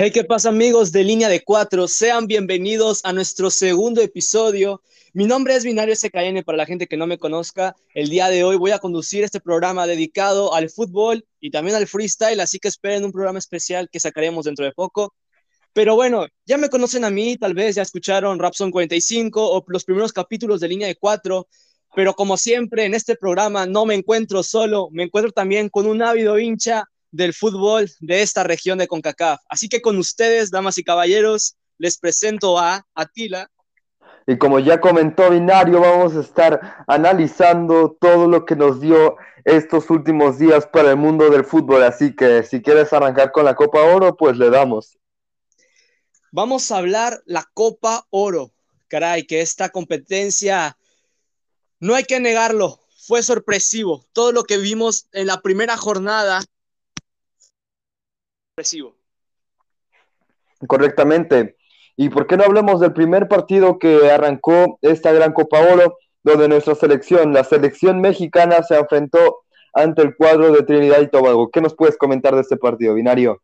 Hey, ¿qué pasa amigos de Línea de Cuatro? Sean bienvenidos a nuestro segundo episodio. Mi nombre es Binario SKN para la gente que no me conozca. El día de hoy voy a conducir este programa dedicado al fútbol y también al freestyle, así que esperen un programa especial que sacaremos dentro de poco. Pero bueno, ya me conocen a mí, tal vez ya escucharon Rapson 45 o los primeros capítulos de Línea de Cuatro, pero como siempre en este programa no me encuentro solo, me encuentro también con un ávido hincha del fútbol de esta región de CONCACAF. Así que con ustedes, damas y caballeros, les presento a Atila. Y como ya comentó Binario, vamos a estar analizando todo lo que nos dio estos últimos días para el mundo del fútbol. Así que si quieres arrancar con la Copa Oro, pues le damos. Vamos a hablar la Copa Oro. Caray, que esta competencia, no hay que negarlo, fue sorpresivo. Todo lo que vimos en la primera jornada Correctamente. ¿Y por qué no hablemos del primer partido que arrancó esta gran Copa Oro, donde nuestra selección, la selección mexicana, se enfrentó ante el cuadro de Trinidad y Tobago? ¿Qué nos puedes comentar de este partido, Binario?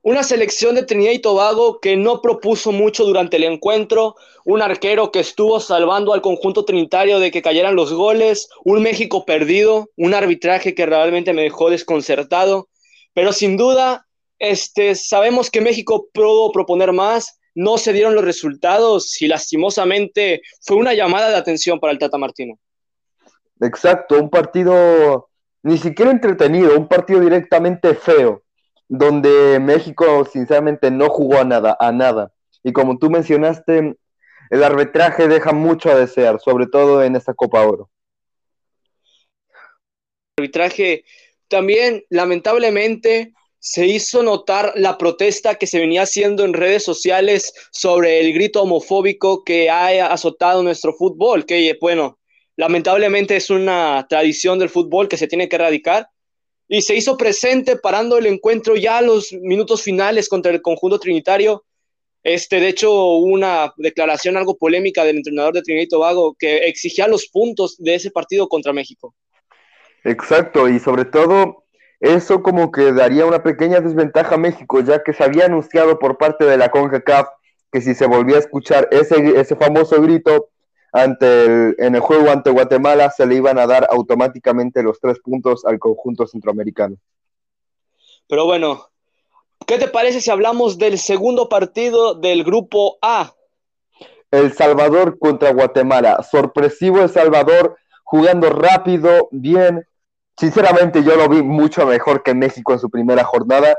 Una selección de Trinidad y Tobago que no propuso mucho durante el encuentro, un arquero que estuvo salvando al conjunto trinitario de que cayeran los goles, un México perdido, un arbitraje que realmente me dejó desconcertado, pero sin duda este, sabemos que México pudo proponer más, no se dieron los resultados y lastimosamente fue una llamada de atención para el Tata Martino. Exacto, un partido ni siquiera entretenido, un partido directamente feo, donde México sinceramente no jugó a nada, a nada. Y como tú mencionaste, el arbitraje deja mucho a desear, sobre todo en esta Copa Oro. El arbitraje también, lamentablemente, se hizo notar la protesta que se venía haciendo en redes sociales sobre el grito homofóbico que ha azotado nuestro fútbol, que bueno, lamentablemente es una tradición del fútbol que se tiene que erradicar. Y se hizo presente parando el encuentro ya a los minutos finales contra el conjunto trinitario. Este, de hecho, una declaración algo polémica del entrenador de Trinidad y Tobago que exigía los puntos de ese partido contra México. Exacto, y sobre todo eso como que daría una pequeña desventaja a México, ya que se había anunciado por parte de la CONCACAF que si se volvía a escuchar ese, ese famoso grito ante el, en el juego ante Guatemala, se le iban a dar automáticamente los tres puntos al conjunto centroamericano. Pero bueno, ¿qué te parece si hablamos del segundo partido del grupo A? El Salvador contra Guatemala. Sorpresivo El Salvador, jugando rápido, bien, Sinceramente yo lo vi mucho mejor que México en su primera jornada,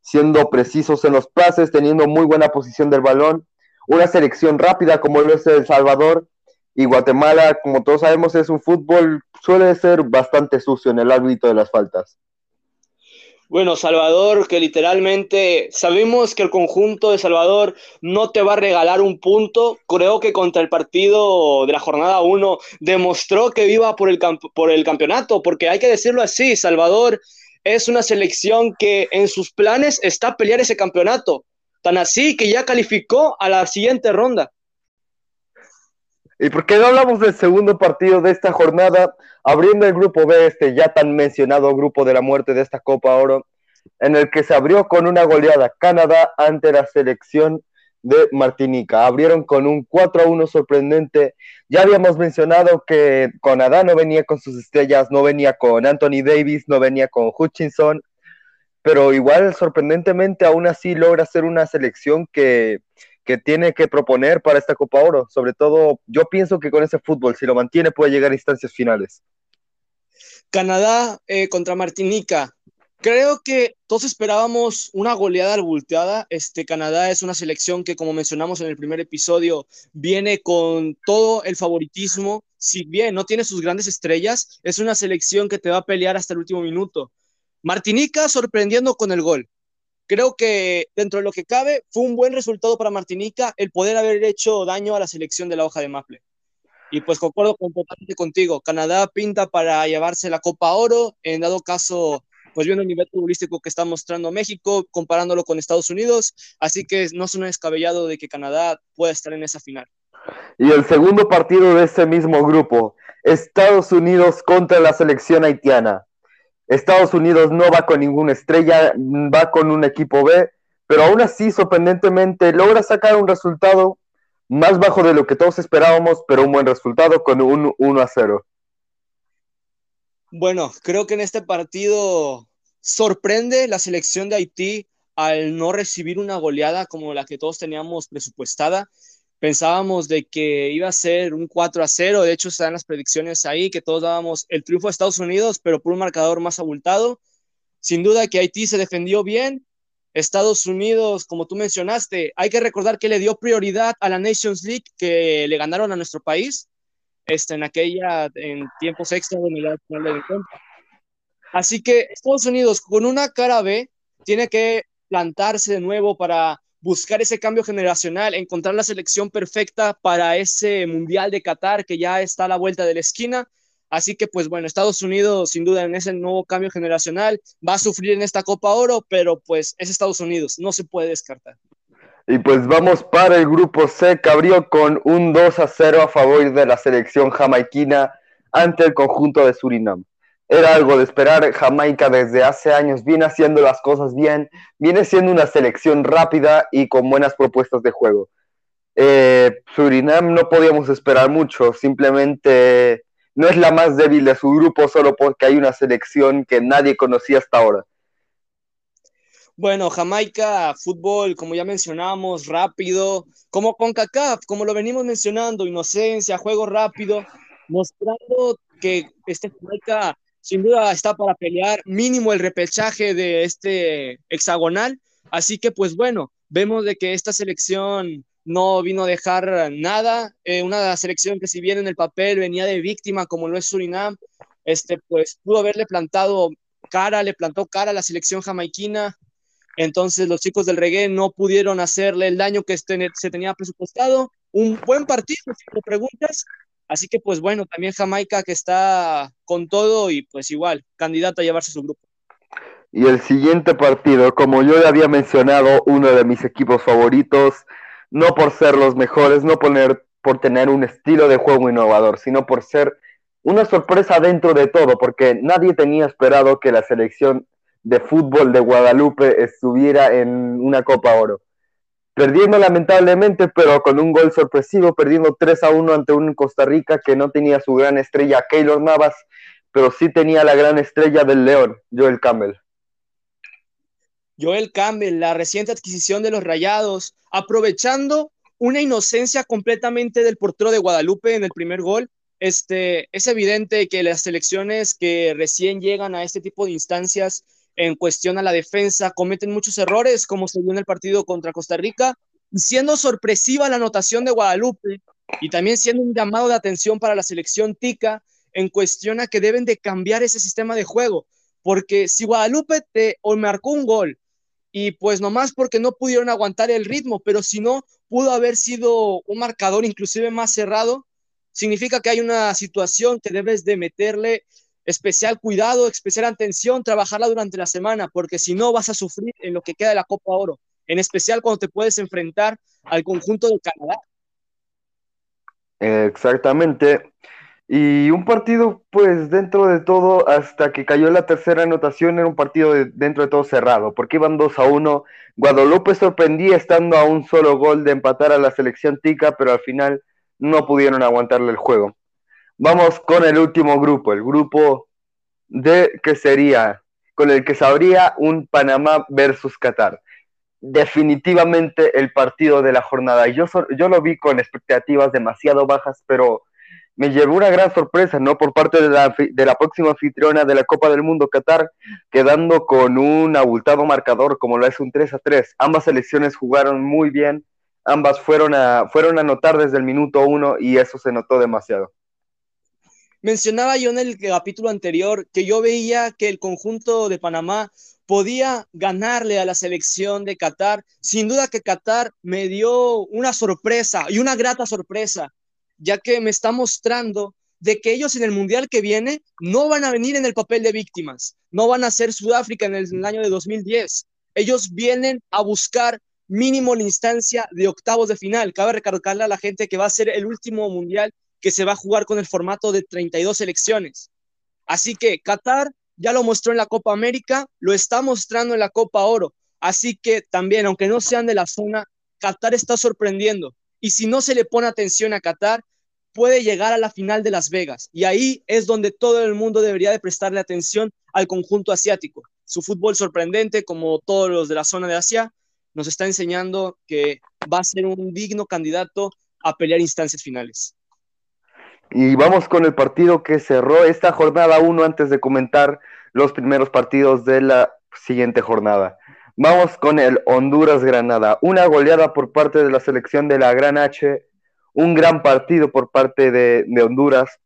siendo precisos en los pases, teniendo muy buena posición del balón, una selección rápida como lo es El Salvador y Guatemala, como todos sabemos, es un fútbol, suele ser bastante sucio en el ámbito de las faltas. Bueno, Salvador, que literalmente sabemos que el conjunto de Salvador no te va a regalar un punto. Creo que contra el partido de la jornada 1 demostró que iba por el, por el campeonato, porque hay que decirlo así, Salvador es una selección que en sus planes está a pelear ese campeonato. Tan así que ya calificó a la siguiente ronda. ¿Y por qué no hablamos del segundo partido de esta jornada? Abriendo el grupo B, este ya tan mencionado grupo de la muerte de esta Copa Oro, en el que se abrió con una goleada Canadá ante la selección de Martinica. Abrieron con un 4 a 1 sorprendente. Ya habíamos mencionado que Canadá no venía con sus estrellas, no venía con Anthony Davis, no venía con Hutchinson, pero igual sorprendentemente aún así logra ser una selección que que tiene que proponer para esta Copa Oro. Sobre todo, yo pienso que con ese fútbol, si lo mantiene, puede llegar a instancias finales. Canadá eh, contra Martinica. Creo que todos esperábamos una goleada albulteada. Este Canadá es una selección que, como mencionamos en el primer episodio, viene con todo el favoritismo. Si bien no tiene sus grandes estrellas, es una selección que te va a pelear hasta el último minuto. Martinica sorprendiendo con el gol creo que dentro de lo que cabe fue un buen resultado para Martinica el poder haber hecho daño a la selección de la hoja de Maple. Y pues concuerdo completamente contigo, Canadá pinta para llevarse la Copa Oro, en dado caso, pues viendo el nivel futbolístico que está mostrando México, comparándolo con Estados Unidos, así que no suena descabellado de que Canadá pueda estar en esa final. Y el segundo partido de ese mismo grupo, Estados Unidos contra la selección haitiana. Estados Unidos no va con ninguna estrella, va con un equipo B, pero aún así, sorprendentemente, logra sacar un resultado más bajo de lo que todos esperábamos, pero un buen resultado con un 1 a 0. Bueno, creo que en este partido sorprende la selección de Haití al no recibir una goleada como la que todos teníamos presupuestada. Pensábamos de que iba a ser un 4 a 0, de hecho están las predicciones ahí, que todos dábamos el triunfo a Estados Unidos, pero por un marcador más abultado. Sin duda que Haití se defendió bien, Estados Unidos, como tú mencionaste, hay que recordar que le dio prioridad a la Nations League que le ganaron a nuestro país este, en aquella, en tiempos extra de la final de encuentro. Así que Estados Unidos, con una cara B, tiene que plantarse de nuevo para buscar ese cambio generacional, encontrar la selección perfecta para ese Mundial de Qatar que ya está a la vuelta de la esquina Así que, pues bueno, Estados Unidos, sin duda, en ese nuevo cambio generacional, va a sufrir en esta Copa Oro, pero pues es Estados Unidos, no se puede descartar. Y pues vamos para el grupo C, abrió con un 2 a 0 a favor de la selección jamaiquina ante el conjunto de Surinam. Era algo de esperar, Jamaica desde hace años viene haciendo las cosas bien, viene siendo una selección rápida y con buenas propuestas de juego. Eh, Surinam no podíamos esperar mucho, simplemente no es la más débil de su grupo solo porque hay una selección que nadie conocía hasta ahora. Bueno, Jamaica, fútbol, como ya mencionamos, rápido, como con CACAF, como lo venimos mencionando, inocencia, juego rápido, mostrando que este Jamaica sin duda está para pelear mínimo el repechaje de este hexagonal. Así que, pues bueno, vemos de que esta selección no vino a dejar nada. Eh, una selección que si bien en el papel venía de víctima, como lo es Surinam, este, pues pudo haberle plantado cara, le plantó cara a la selección jamaiquina. Entonces los chicos del reggae no pudieron hacerle el daño que este, se tenía presupuestado. Un buen partido, si me preguntas. Así que pues bueno, también Jamaica que está con todo y pues igual, candidato a llevarse su grupo. Y el siguiente partido, como yo ya había mencionado, uno de mis equipos favoritos, no por ser los mejores, no por tener un estilo de juego innovador, sino por ser una sorpresa dentro de todo, porque nadie tenía esperado que la selección de fútbol de Guadalupe estuviera en una Copa Oro. Perdiendo lamentablemente, pero con un gol sorpresivo, perdiendo 3 a 1 ante un Costa Rica que no tenía su gran estrella Keylor Navas, pero sí tenía la gran estrella del León, Joel Campbell. Joel Campbell, la reciente adquisición de los Rayados, aprovechando una inocencia completamente del portero de Guadalupe en el primer gol. Este, es evidente que las selecciones que recién llegan a este tipo de instancias en cuestión a la defensa cometen muchos errores, como se vio en el partido contra Costa Rica, siendo sorpresiva la anotación de Guadalupe y también siendo un llamado de atención para la selección tica en cuestión a que deben de cambiar ese sistema de juego, porque si Guadalupe te o marcó un gol y pues nomás porque no pudieron aguantar el ritmo, pero si no, pudo haber sido un marcador inclusive más cerrado, significa que hay una situación que debes de meterle especial cuidado, especial atención, trabajarla durante la semana, porque si no vas a sufrir en lo que queda de la Copa Oro, en especial cuando te puedes enfrentar al conjunto de Canadá. Exactamente. Y un partido, pues dentro de todo, hasta que cayó la tercera anotación, era un partido dentro de todo cerrado, porque iban 2 a 1. Guadalupe sorprendía estando a un solo gol de empatar a la selección tica, pero al final no pudieron aguantarle el juego. Vamos con el último grupo, el grupo de que sería, con el que sabría un Panamá versus Qatar. Definitivamente el partido de la jornada. Yo, yo lo vi con expectativas demasiado bajas, pero me llevó una gran sorpresa, ¿no? Por parte de la, próxima anfitriona de la Copa del Mundo, Qatar, quedando con un abultado marcador como lo es un 3 a 3. Ambas selecciones jugaron muy bien, ambas fueron a, fueron a anotar desde el minuto uno y eso se notó demasiado. Mencionaba yo en el capítulo anterior que yo veía que el conjunto de Panamá podía ganarle a la selección de Qatar. Sin duda que Qatar me dio una sorpresa y una grata sorpresa ya que me está mostrando de que ellos en el Mundial que viene no van a venir en el papel de víctimas, no van a ser Sudáfrica en el, año de 2010. Ellos vienen a buscar mínimo la instancia de octavos de final. Cabe recalcarle a la gente que va a ser el último Mundial que se va a jugar con el formato de 32 selecciones. Así que Qatar ya lo mostró en la Copa América, lo está mostrando en la Copa Oro. Así que también, aunque no sean de la zona, Qatar está sorprendiendo. Y si no se le pone atención a Qatar, puede llegar a la final de Las Vegas. Y ahí es donde todo el mundo debería de prestarle atención al conjunto asiático. Su fútbol sorprendente, como todos los de la zona de Asia, nos está enseñando que va a ser un digno candidato a pelear instancias finales. Y vamos con el partido que cerró esta jornada 1 antes de comentar los primeros partidos de la siguiente jornada. Vamos con el Honduras-Granada. Una goleada por parte de la selección de la Gran H. Un gran partido por parte de, Honduras.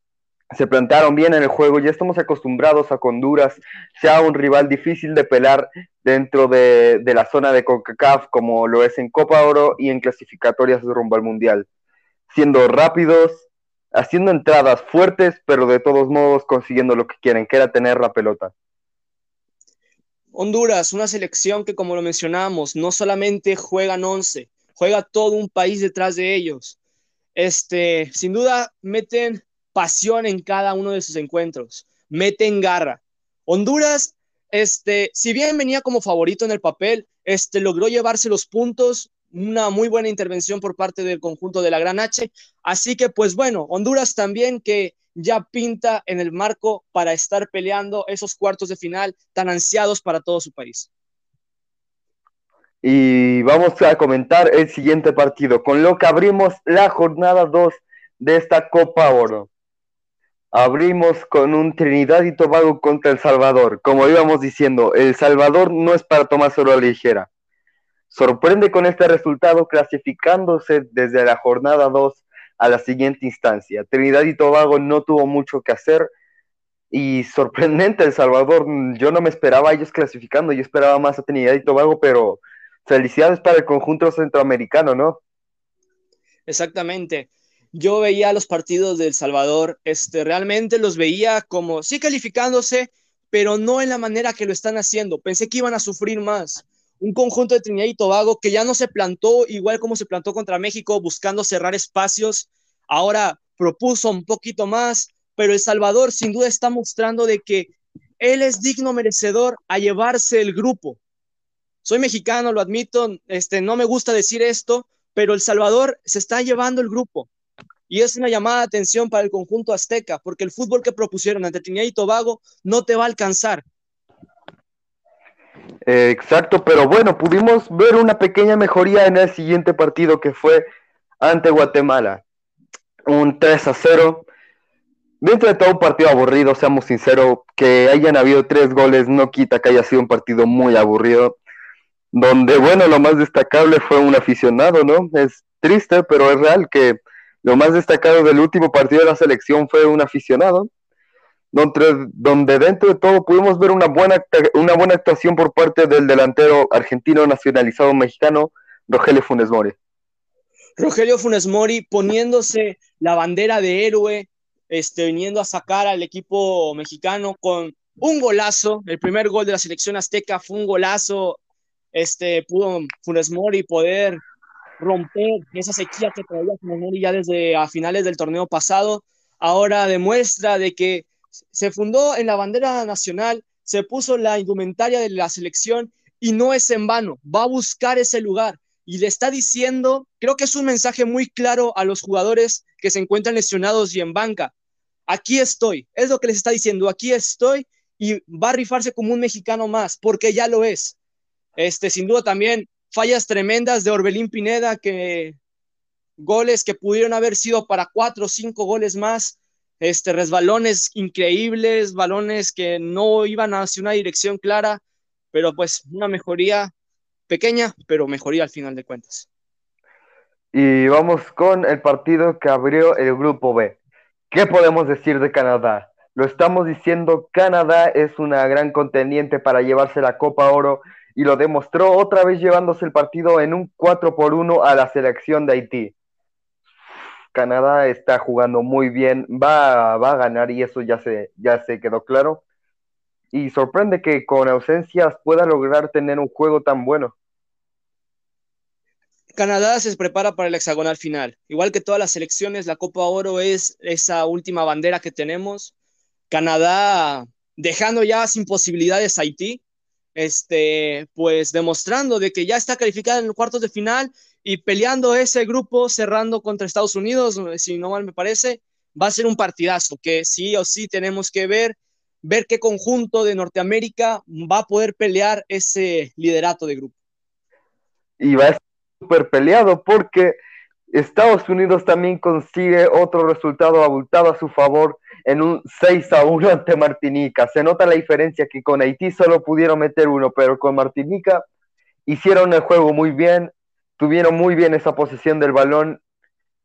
Se plantaron bien en el juego. Ya estamos acostumbrados a que Honduras sea un rival difícil de pelar dentro de, de la zona de CONCACAF, como lo es en Copa Oro y en clasificatorias de rumbo al Mundial. Siendo rápidos, haciendo entradas fuertes, pero de todos modos consiguiendo lo que quieren, que era tener la pelota. Honduras, una selección que como lo mencionamos, no solamente juegan 11, juega todo un país detrás de ellos. Este, sin duda, meten pasión en cada uno de sus encuentros, meten garra. Honduras, este, si bien venía como favorito en el papel, este, logró llevarse los puntos, una muy buena intervención por parte del conjunto de la Gran H. Así que, pues bueno, Honduras también que ya pinta en el marco para estar peleando esos cuartos de final tan ansiados para todo su país. Y vamos a comentar el siguiente partido, con lo que abrimos la jornada 2 de esta Copa Oro. Abrimos con un Trinidad y Tobago contra El Salvador. Como íbamos diciendo, El Salvador no es para tomárselo a la ligera. Sorprende con este resultado clasificándose desde la jornada 2 a la siguiente instancia. Trinidad y Tobago no tuvo mucho que hacer y sorprendente El Salvador, yo no me esperaba a ellos clasificando, yo esperaba más a Trinidad y Tobago, pero felicidades para el conjunto centroamericano, ¿no? Exactamente. Yo veía los partidos de El Salvador, este, realmente los veía como, sí calificándose, pero no en la manera que lo están haciendo. Pensé que iban a sufrir más un conjunto de Trinidad y Tobago que ya no se plantó igual como se plantó contra México, buscando cerrar espacios. Ahora propuso un poquito más, pero El Salvador sin duda está mostrando de que él es digno merecedor a llevarse el grupo. Soy mexicano, lo admito, este, no me gusta decir esto, pero El Salvador se está llevando el grupo. Y es una llamada de atención para el conjunto azteca, porque el fútbol que propusieron ante Trinidad y Tobago no te va a alcanzar. Exacto, pero bueno, pudimos ver una pequeña mejoría en el siguiente partido que fue ante Guatemala. Un 3 a 0. Dentro de todo un partido aburrido, seamos sinceros, que hayan habido tres goles no quita que haya sido un partido muy aburrido. Donde, bueno, lo más destacable fue un aficionado, ¿no? Es triste, pero es real que lo más destacado del último partido de la selección fue un aficionado donde, donde dentro de todo pudimos ver una buena, una buena actuación por parte del delantero argentino nacionalizado mexicano, Rogelio Funes Mori. Rogelio Funes Mori poniéndose la bandera de héroe, este, viniendo a sacar al equipo mexicano con un golazo. El primer gol de la selección azteca fue un golazo. Este, pudo Funes Mori poder romper esa sequía que traía Funes Mori ya desde a finales del torneo pasado. Ahora demuestra de que se fundó en la bandera nacional, se puso la indumentaria de la selección y no es en vano, va a buscar ese lugar y le está diciendo, creo que es un mensaje muy claro a los jugadores que se encuentran lesionados y en banca. Aquí estoy, es lo que les está diciendo, aquí estoy y va a rifarse como un mexicano más, porque ya lo es. Este, sin duda también fallas tremendas de Orbelín Pineda que goles que pudieron haber sido para cuatro o cinco goles más este, resbalones increíbles, balones que no iban hacia una dirección clara, pero pues una mejoría pequeña, pero mejoría al final de cuentas. Y vamos con el partido que abrió el grupo B. ¿Qué podemos decir de Canadá? Lo estamos diciendo, Canadá es una gran contendiente para llevarse la Copa Oro y lo demostró otra vez llevándose el partido en un 4 por 1 a la selección de Haití. Canadá está jugando muy bien, va, va a ganar y eso ya se, ya se quedó claro. Y sorprende que con ausencias pueda lograr tener un juego tan bueno. Canadá se prepara para el hexagonal final. Igual que todas las selecciones, la Copa Oro es esa última bandera que tenemos. Canadá dejando ya sin posibilidades a Haití. este, pues demostrando de que ya está calificada en los cuartos de final y peleando ese grupo, cerrando contra Estados Unidos, si no mal me parece, va a ser un partidazo que sí o sí tenemos que ver, ver qué conjunto de Norteamérica va a poder pelear ese liderato de grupo. Y va a ser súper peleado porque Estados Unidos también consigue otro resultado abultado a su favor en un 6 a 1 ante Martinica. Se nota la diferencia que con Haití solo pudieron meter uno, pero con Martinica hicieron el juego muy bien, tuvieron muy bien esa posición del balón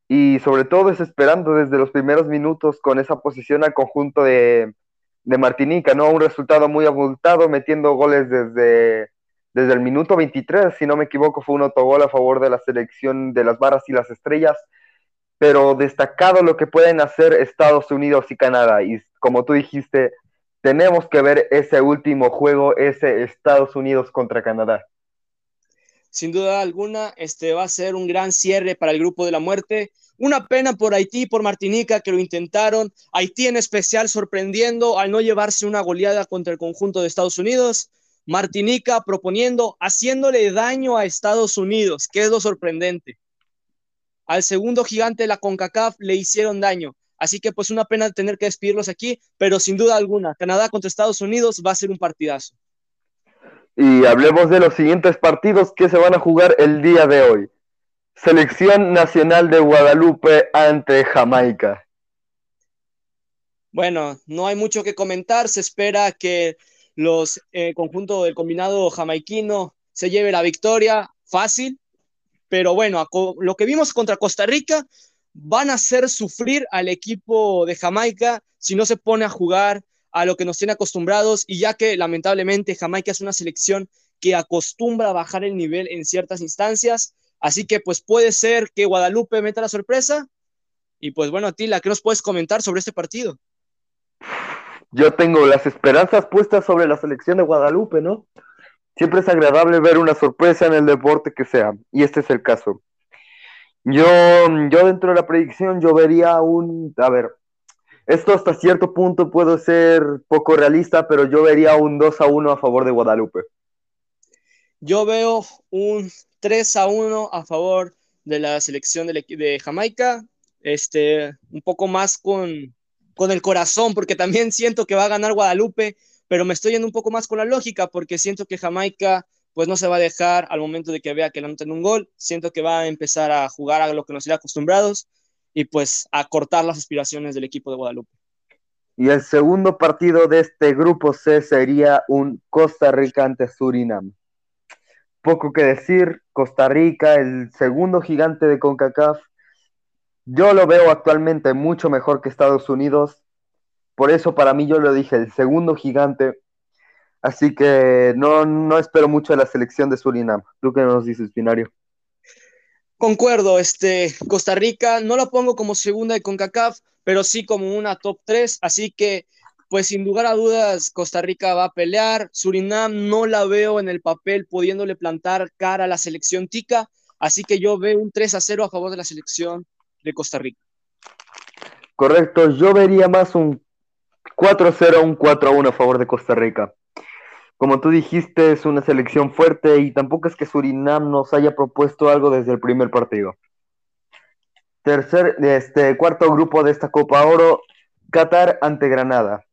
y sobre todo desesperando desde los primeros minutos con esa posición al conjunto de, de Martinica, ¿no? Un resultado muy abultado, metiendo goles desde desde el minuto 23, si no me equivoco, fue un autogol a favor de la selección de las barras y las estrellas, pero destacado lo que pueden hacer Estados Unidos y Canadá. Y como tú dijiste, tenemos que ver ese último juego, ese Estados Unidos contra Canadá. Sin duda alguna, este va a ser un gran cierre para el grupo de la muerte. Una pena por Haití y por Martinica que lo intentaron. Haití en especial sorprendiendo al no llevarse una goleada contra el conjunto de Estados Unidos. Martinica proponiendo, haciéndole daño a Estados Unidos, que es lo sorprendente. Al segundo gigante de la CONCACAF le hicieron daño. Así que pues una pena tener que despedirlos aquí, pero sin duda alguna, Canadá contra Estados Unidos va a ser un partidazo. Y hablemos de los siguientes partidos que se van a jugar el día de hoy. Selección Nacional de Guadalupe ante Jamaica. Bueno, no hay mucho que comentar. Se espera que los eh, conjuntos del combinado jamaiquino se lleve la victoria fácil, pero bueno, lo que vimos contra Costa Rica van a hacer sufrir al equipo de Jamaica si no se pone a jugar a lo que nos tiene acostumbrados y ya que lamentablemente Jamaica es una selección que acostumbra a bajar el nivel en ciertas instancias, así que pues puede ser que Guadalupe meta la sorpresa y pues bueno, Tila, ¿qué nos puedes comentar sobre este partido? yo tengo las esperanzas puestas sobre la selección de Guadalupe, ¿no? Siempre es agradable ver una sorpresa en el deporte que sea, y este es el caso. Yo, yo dentro de la predicción, yo vería un, a ver, esto hasta cierto punto puede ser poco realista, pero yo vería un 2 a 1 a favor de Guadalupe. Yo veo un 3 a 1 a favor de la selección de, de Jamaica, este, un poco más con, con el corazón, porque también siento que va a ganar Guadalupe, pero me estoy yendo un poco más con la lógica, porque siento que Jamaica pues no se va a dejar al momento de que vea que le anoten un gol, siento que va a empezar a jugar a lo que nos irá acostumbrados y pues a cortar las aspiraciones del equipo de Guadalupe. Y el segundo partido de este grupo C sería un Costa Rica ante Surinam. Poco que decir, Costa Rica, el segundo gigante de CONCACAF, yo lo veo actualmente mucho mejor que Estados Unidos. Por eso para mí yo lo dije, el segundo gigante. Así que no, no espero mucho de la selección de Surinam. ¿Tú qué nos dices, Binario? Concuerdo, este, Costa Rica no la pongo como segunda de CONCACAF, pero sí como una top 3, así que pues sin lugar a dudas Costa Rica va a pelear, Surinam no la veo en el papel pudiéndole plantar cara a la selección tica, así que yo veo un 3 a 0 a favor de la selección de Costa Rica. Correcto, yo vería más un 4-0, un 4-1 a favor de Costa Rica. Como tú dijiste, es una selección fuerte y tampoco es que Surinam nos haya propuesto algo desde el primer partido. Tercer, este cuarto grupo de esta Copa Oro, Qatar ante Granada.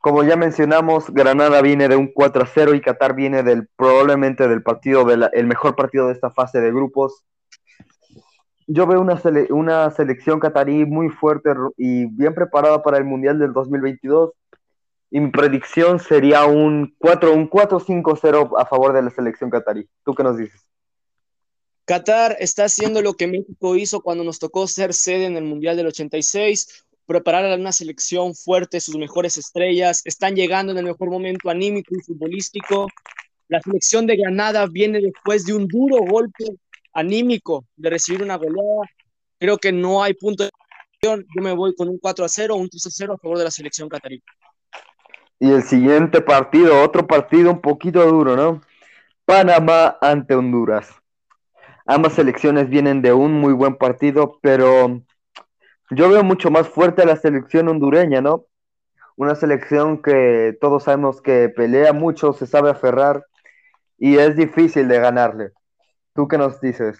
Como ya mencionamos, Granada viene de un 4 0 y Qatar viene del probablemente del partido el mejor partido de esta fase de grupos yo veo una, una selección catarí muy fuerte y bien preparada para el Mundial del 2022. Y mi predicción sería un 4 un 4-5-0 a favor de la selección catarí. ¿Tú qué nos dices? Qatar está haciendo lo que México hizo cuando nos tocó ser sede en el Mundial del 86, preparar a una selección fuerte, sus mejores estrellas, están llegando en el mejor momento anímico y futbolístico. La selección de Granada viene después de un duro golpe anímico de recibir una goleada. Creo que no hay punto de yo me voy con un 4 a 0 un 3 a 0 a favor de la selección catarí. Y el siguiente partido, otro partido un poquito duro, ¿no? Panamá ante Honduras. Ambas selecciones vienen de un muy buen partido, pero yo veo mucho más fuerte a la selección hondureña, ¿no? una selección que todos sabemos que pelea mucho, se sabe aferrar y es difícil de ganarle. ¿Tú qué nos dices?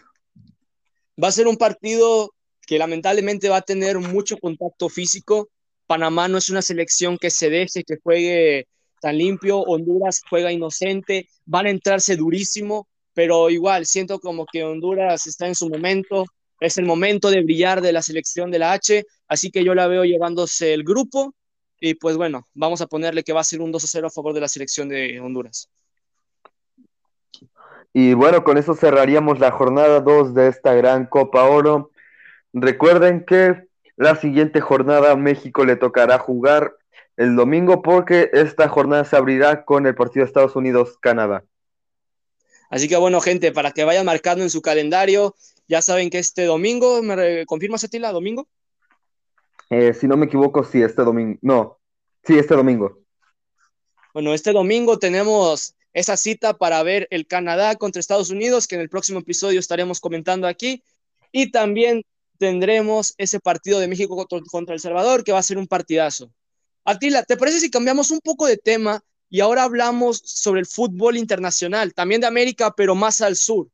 Va a ser un partido que lamentablemente va a tener mucho contacto físico. Panamá no es una selección que se deje, que juegue tan limpio. Honduras juega inocente, van a entrarse durísimo, pero igual siento como que Honduras está en su momento. Es el momento de brillar de la selección de la H, así que yo la veo llevándose el grupo. Y pues bueno, vamos a ponerle que va a ser un 2 0 a favor de la selección de Honduras. Y bueno, con eso cerraríamos la jornada 2 de esta gran Copa Oro. Recuerden que la siguiente jornada a México le tocará jugar el domingo porque esta jornada se abrirá con el partido de Estados Unidos-Canadá. Así que bueno, gente, para que vayan marcando en su calendario, ya saben que este domingo, ¿me confirmas, Atila, domingo? Eh, si no me equivoco, sí, este domingo. No, sí, este domingo. Bueno, este domingo tenemos esa cita para ver el Canadá contra Estados Unidos, que en el próximo episodio estaremos comentando aquí. Y también tendremos ese partido de México contra, El Salvador, que va a ser un partidazo. Atila, ¿te parece si cambiamos un poco de tema y ahora hablamos sobre el fútbol internacional, también de América, pero más al sur?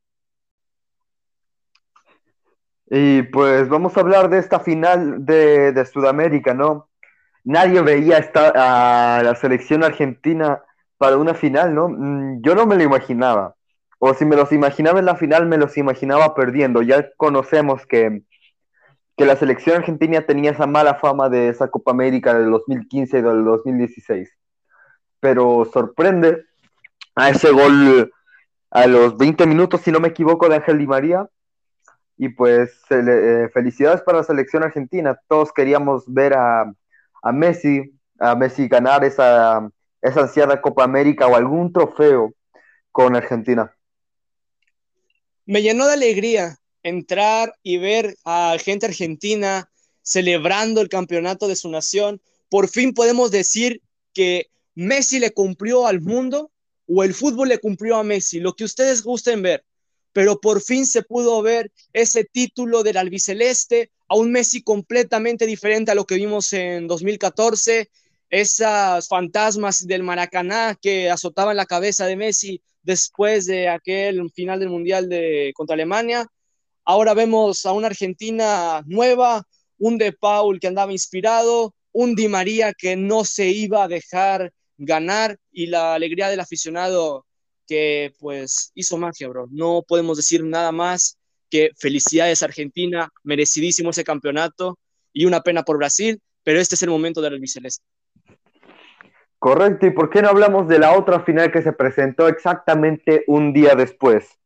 Y pues vamos a hablar de esta final de, Sudamérica, ¿no? Nadie veía esta, a la selección argentina para una final, ¿no? Mm, yo no me lo imaginaba. O si me los imaginaba en la final, me los imaginaba perdiendo. Ya conocemos que que la selección argentina tenía esa mala fama de esa Copa América del 2015 y del 2016. Pero sorprende a ese gol a los 20 minutos, si no me equivoco, de Ángel Di María. Y pues eh, felicidades para la selección argentina. Todos queríamos ver a, a Messi, a Messi ganar esa, esa ansiada Copa América o algún trofeo con Argentina. Me llenó de alegría entrar y ver a gente argentina celebrando el campeonato de su nación. Por fin podemos decir que Messi le cumplió al mundo o el fútbol le cumplió a Messi, lo que ustedes gusten ver. Pero por fin se pudo ver ese título del albiceleste a un Messi completamente diferente a lo que vimos en 2014, esas fantasmas del Maracaná que azotaban la cabeza de Messi después de aquel final del Mundial de, contra Alemania, Ahora vemos a una Argentina nueva, un De Paul que andaba inspirado, un Di María que no se iba a dejar ganar y la alegría del aficionado que pues hizo magia, bro. No podemos decir nada más que felicidades Argentina, merecidísimo ese campeonato y una pena por Brasil, pero este es el momento del albiceleste. Correcto, ¿y por qué no hablamos de la otra final que se presentó exactamente un día después?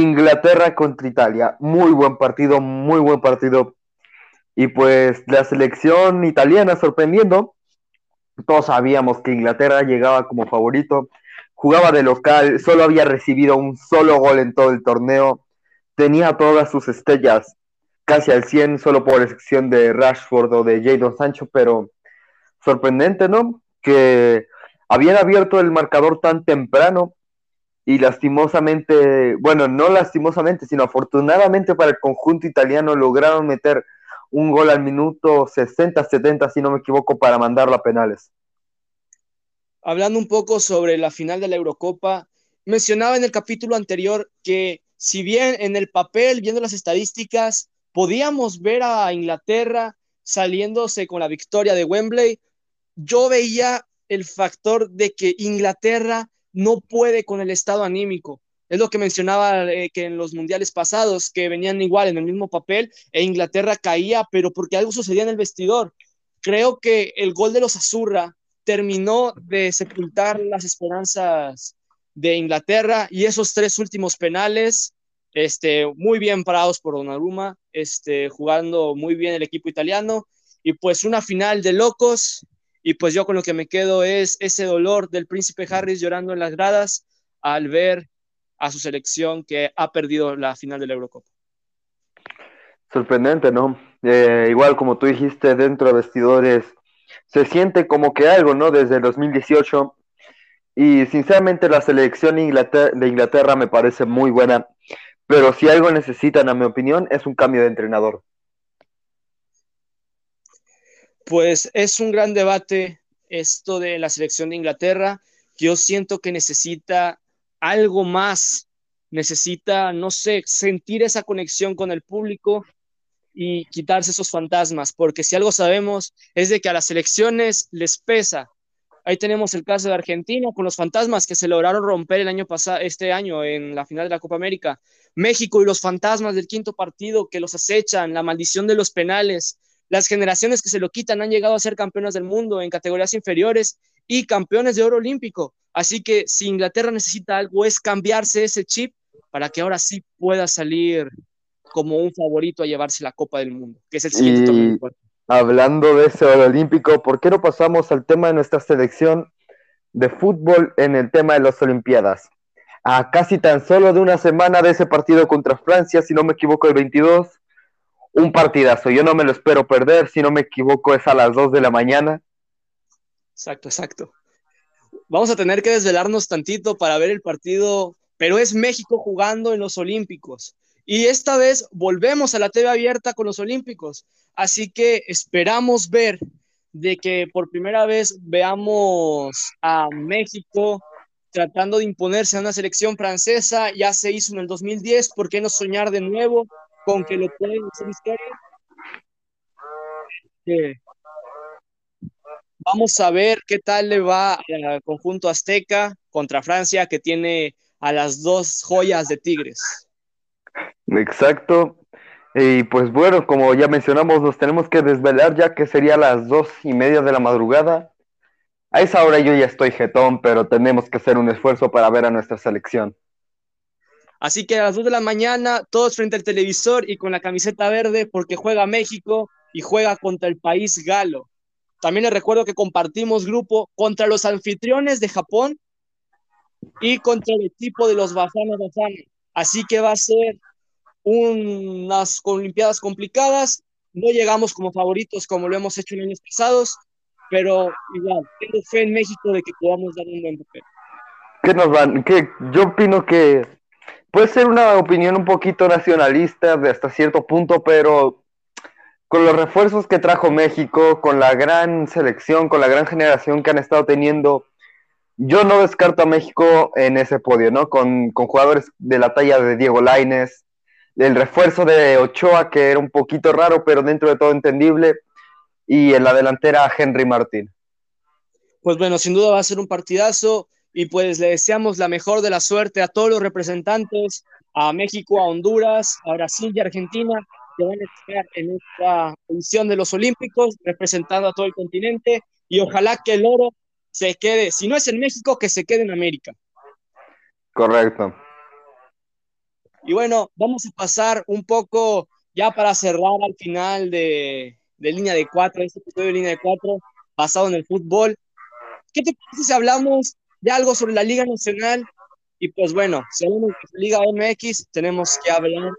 Inglaterra contra Italia. Muy buen partido, muy buen partido. Y pues la selección italiana sorprendiendo. Todos sabíamos que Inglaterra llegaba como favorito. Jugaba de local, solo había recibido un solo gol en todo el torneo. Tenía todas sus estrellas casi al 100, solo por excepción de Rashford o de Jadon Sancho, pero sorprendente, ¿no? Que habían abierto el marcador tan temprano y lastimosamente, bueno, no lastimosamente, sino afortunadamente para el conjunto italiano lograron meter un gol al minuto 60-70, si no me equivoco, para mandarlo a penales. Hablando un poco sobre la final de la Eurocopa, mencionaba en el capítulo anterior que si bien en el papel, viendo las estadísticas, podíamos ver a Inglaterra saliéndose con la victoria de Wembley, yo veía el factor de que Inglaterra no puede con el estado anímico. Es lo que mencionaba eh, que en los mundiales pasados, que venían igual en el mismo papel, e Inglaterra caía, pero porque algo sucedía en el vestidor. Creo que el gol de los Azurra terminó de sepultar las esperanzas de Inglaterra y esos tres últimos penales, este, muy bien parados por Donnarumma, este, jugando muy bien el equipo italiano y pues una final de locos y pues yo con lo que me quedo es ese dolor del príncipe Harris llorando en las gradas al ver a su selección que ha perdido la final de la Eurocopa. Sorprendente, ¿no? Eh, igual como tú dijiste, dentro de vestidores se siente como que algo, ¿no? Desde el 2018. Y sinceramente la selección de Inglaterra me parece muy buena. Pero si algo necesitan, a mi opinión, es un cambio de entrenador pues es un gran debate esto de la selección de Inglaterra. Yo siento que necesita algo más, necesita, no sé, sentir esa conexión con el público y quitarse esos fantasmas, porque si algo sabemos es de que a las selecciones les pesa. Ahí tenemos el caso de Argentina con los fantasmas que se lograron romper el año pasado, este año en la final de la Copa América. México y los fantasmas del quinto partido que los acechan, la maldición de los penales, las generaciones que se lo quitan han llegado a ser campeones del mundo en categorías inferiores y campeones de oro olímpico. Así que si Inglaterra necesita algo es cambiarse ese chip para que ahora sí pueda salir como un favorito a llevarse la Copa del Mundo, que es el siguiente torneo. Hablando de ese oro olímpico, ¿por qué no pasamos al tema de nuestra selección de fútbol en el tema de las Olimpiadas? A casi tan solo de una semana de ese partido contra Francia, si no me equivoco, el 22, un partidazo. Yo no me lo espero perder, si no me equivoco, es a las 2 de la mañana. Exacto, exacto. Vamos a tener que desvelarnos tantito para ver el partido, pero es México jugando en los Olímpicos. Y esta vez volvemos a la TV abierta con los Olímpicos. Así que esperamos ver de que por primera vez veamos a México tratando de imponerse a una selección francesa. Ya se hizo en el 2010, ¿por qué no soñar de nuevo? Con que lo pueden hacer historia. vamos a ver qué tal le va al conjunto azteca contra Francia, que tiene a las dos joyas de Tigres. Exacto. Y pues bueno, como ya mencionamos, nos tenemos que desvelar ya que sería las dos y media de la madrugada. A esa hora yo ya estoy jetón, pero tenemos que hacer un esfuerzo para ver a nuestra selección. Así que a las 2 de la mañana, todos frente al televisor y con la camiseta verde, porque juega México y juega contra el país galo. También les recuerdo que compartimos grupo contra los anfitriones de Japón y contra el equipo de los Bafana Bafana. Así que va a ser unas Olimpiadas complicadas. No llegamos como favoritos como lo hemos hecho en años pasados, pero igual, tengo fe en México de que podamos dar un buen papel. ¿Qué nos van? ¿Qué? Yo opino que puede ser una opinión un poquito nacionalista de hasta cierto punto, pero con los refuerzos que trajo México, con la gran selección, con la gran generación que han estado teniendo, yo no descarto a México en ese podio, ¿no? Con, jugadores de la talla de Diego Laines, el refuerzo de Ochoa, que era un poquito raro, pero dentro de todo entendible, y en la delantera Henry Martín. Pues bueno, sin duda va a ser un partidazo y pues le deseamos la mejor de la suerte a todos los representantes, a México, a Honduras, a Brasil y Argentina, que van a estar en esta edición de los Olímpicos, representando a todo el continente, y ojalá que el oro se quede, si no es en México, que se quede en América. Correcto. Y bueno, vamos a pasar un poco ya para cerrar al final de, de línea de cuatro, este episodio de línea de cuatro, basado en el fútbol. ¿Qué te parece si hablamos ya algo sobre la Liga Nacional. Y pues bueno, hablamos de Liga MX, tenemos que hablar.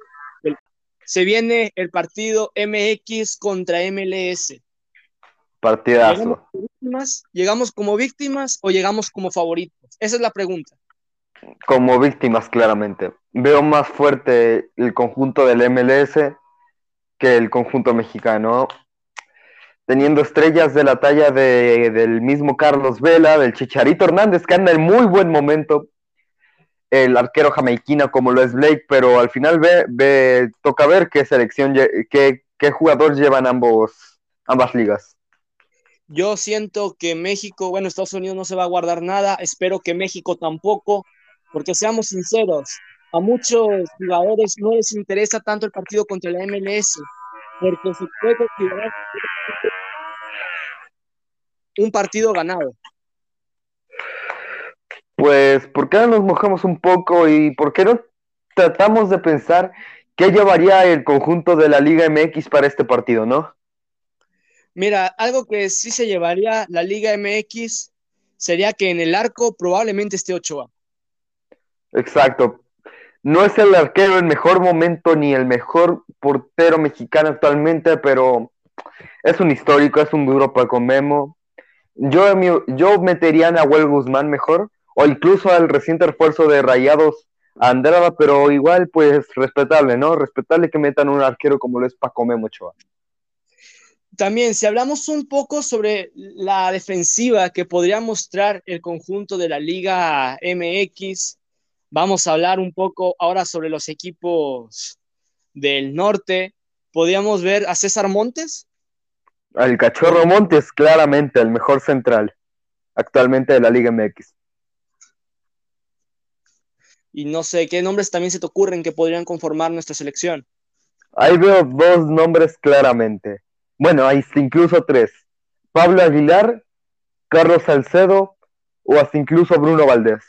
Se viene el partido MX contra MLS. Partidazo. ¿Llegamos como víctimas o llegamos como favoritos? Esa es la pregunta. Como víctimas, claramente. Veo más fuerte el conjunto del MLS que el conjunto mexicano teniendo estrellas de la talla de, del mismo Carlos Vela, del Chicharito Hernández, que anda en muy buen momento, el arquero jamaiquino como lo es Blake, pero al final ve, ve toca ver qué selección, qué, qué jugador llevan ambos, ambas ligas. Yo siento que México, bueno, Estados Unidos no se va a guardar nada, espero que México tampoco, porque seamos sinceros, a muchos jugadores no les interesa tanto el partido contra la MLS, porque se puede considerar un partido ganado. Pues, ¿por qué no nos mojamos un poco y por qué no tratamos de pensar qué llevaría el conjunto de la Liga MX para este partido, no? Mira, algo que sí se llevaría la Liga MX sería que en el arco probablemente esté Ochoa. Exacto. No es el arquero el mejor momento ni el mejor portero mexicano actualmente, pero es un histórico, es un duro Paco Memo. Yo, yo metería a Nahuel Guzmán mejor, o incluso al reciente refuerzo de Rayados Andrada, pero igual, pues respetable, ¿no? Respetable que metan un arquero como lo es Paco Memo Ochoa. también, si hablamos un poco sobre la defensiva que podría mostrar el conjunto de la Liga MX, vamos a hablar un poco ahora sobre los equipos del norte. Podríamos ver a César Montes. Al Cachorro Montes, claramente, el mejor central actualmente de la Liga MX. Y no sé, ¿qué nombres también se te ocurren que podrían conformar nuestra selección? Ahí veo dos nombres claramente. Bueno, hay incluso tres. Pablo Aguilar, Carlos Salcedo o hasta incluso Bruno Valdés.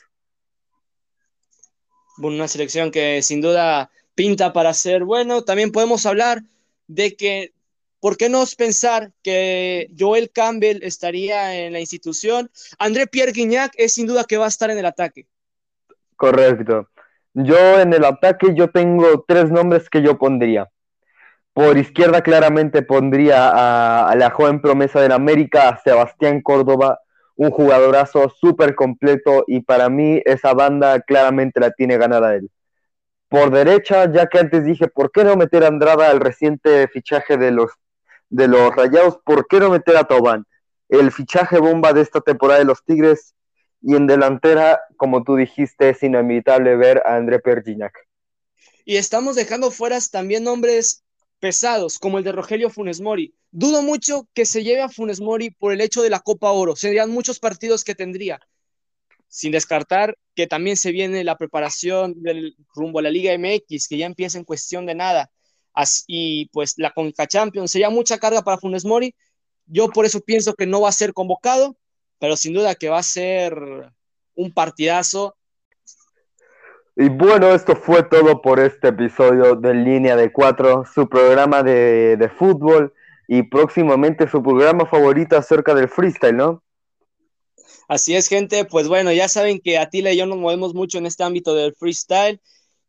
Una selección que sin duda pinta para ser bueno. También podemos hablar de que, ¿por qué no pensar que Joel Campbell estaría en la institución? André Pierre Guignac es sin duda que va a estar en el ataque. Correcto. Yo en el ataque yo tengo tres nombres que yo pondría. Por izquierda claramente pondría a, la joven promesa del América, a Sebastián Córdoba, un jugadorazo súper completo y para mí esa banda claramente la tiene ganada él. Por derecha, ya que antes dije, ¿por qué no meter a Andrada al reciente fichaje de los, de los Rayados? ¿Por qué no meter a Tobán? El fichaje bomba de esta temporada de los Tigres y en delantera, como tú dijiste, es inevitable ver a André Perginac. Y estamos dejando fuera también nombres pesados, como el de Rogelio Funes Mori. Dudo mucho que se lleve a Funes Mori por el hecho de la Copa Oro. Serían muchos partidos que tendría. Sin descartar que también se viene la preparación del rumbo a la Liga MX, que ya empieza en cuestión de nada. Y pues la Conca Champions sería mucha carga para Funes Mori. Yo por eso pienso que no va a ser convocado, pero sin duda que va a ser un partidazo y bueno, esto fue todo por este episodio de Línea de Cuatro, su programa de, fútbol y próximamente su programa favorito acerca del freestyle, ¿no? Así es, gente. Pues bueno, ya saben que Atila y yo nos movemos mucho en este ámbito del freestyle.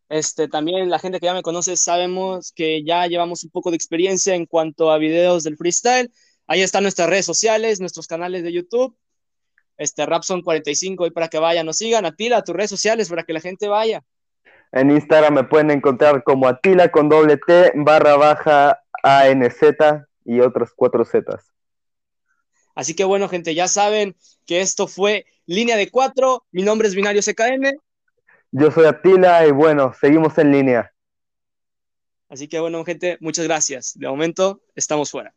Este, también la gente que ya me conoce sabemos que ya llevamos un poco de experiencia en cuanto a videos del freestyle. Ahí están nuestras redes sociales, nuestros canales de YouTube este Rapson45 y para que vayan, nos sigan, Atila, tus redes sociales para que la gente vaya. En Instagram me pueden encontrar como Atila con doble T barra baja ANZ y otros cuatro Zetas. Así que bueno, gente, ya saben que esto fue Línea de Cuatro. Mi nombre es Binario CKN. Yo soy Atila y bueno, seguimos en línea. Así que bueno, gente, muchas gracias. De momento, estamos fuera.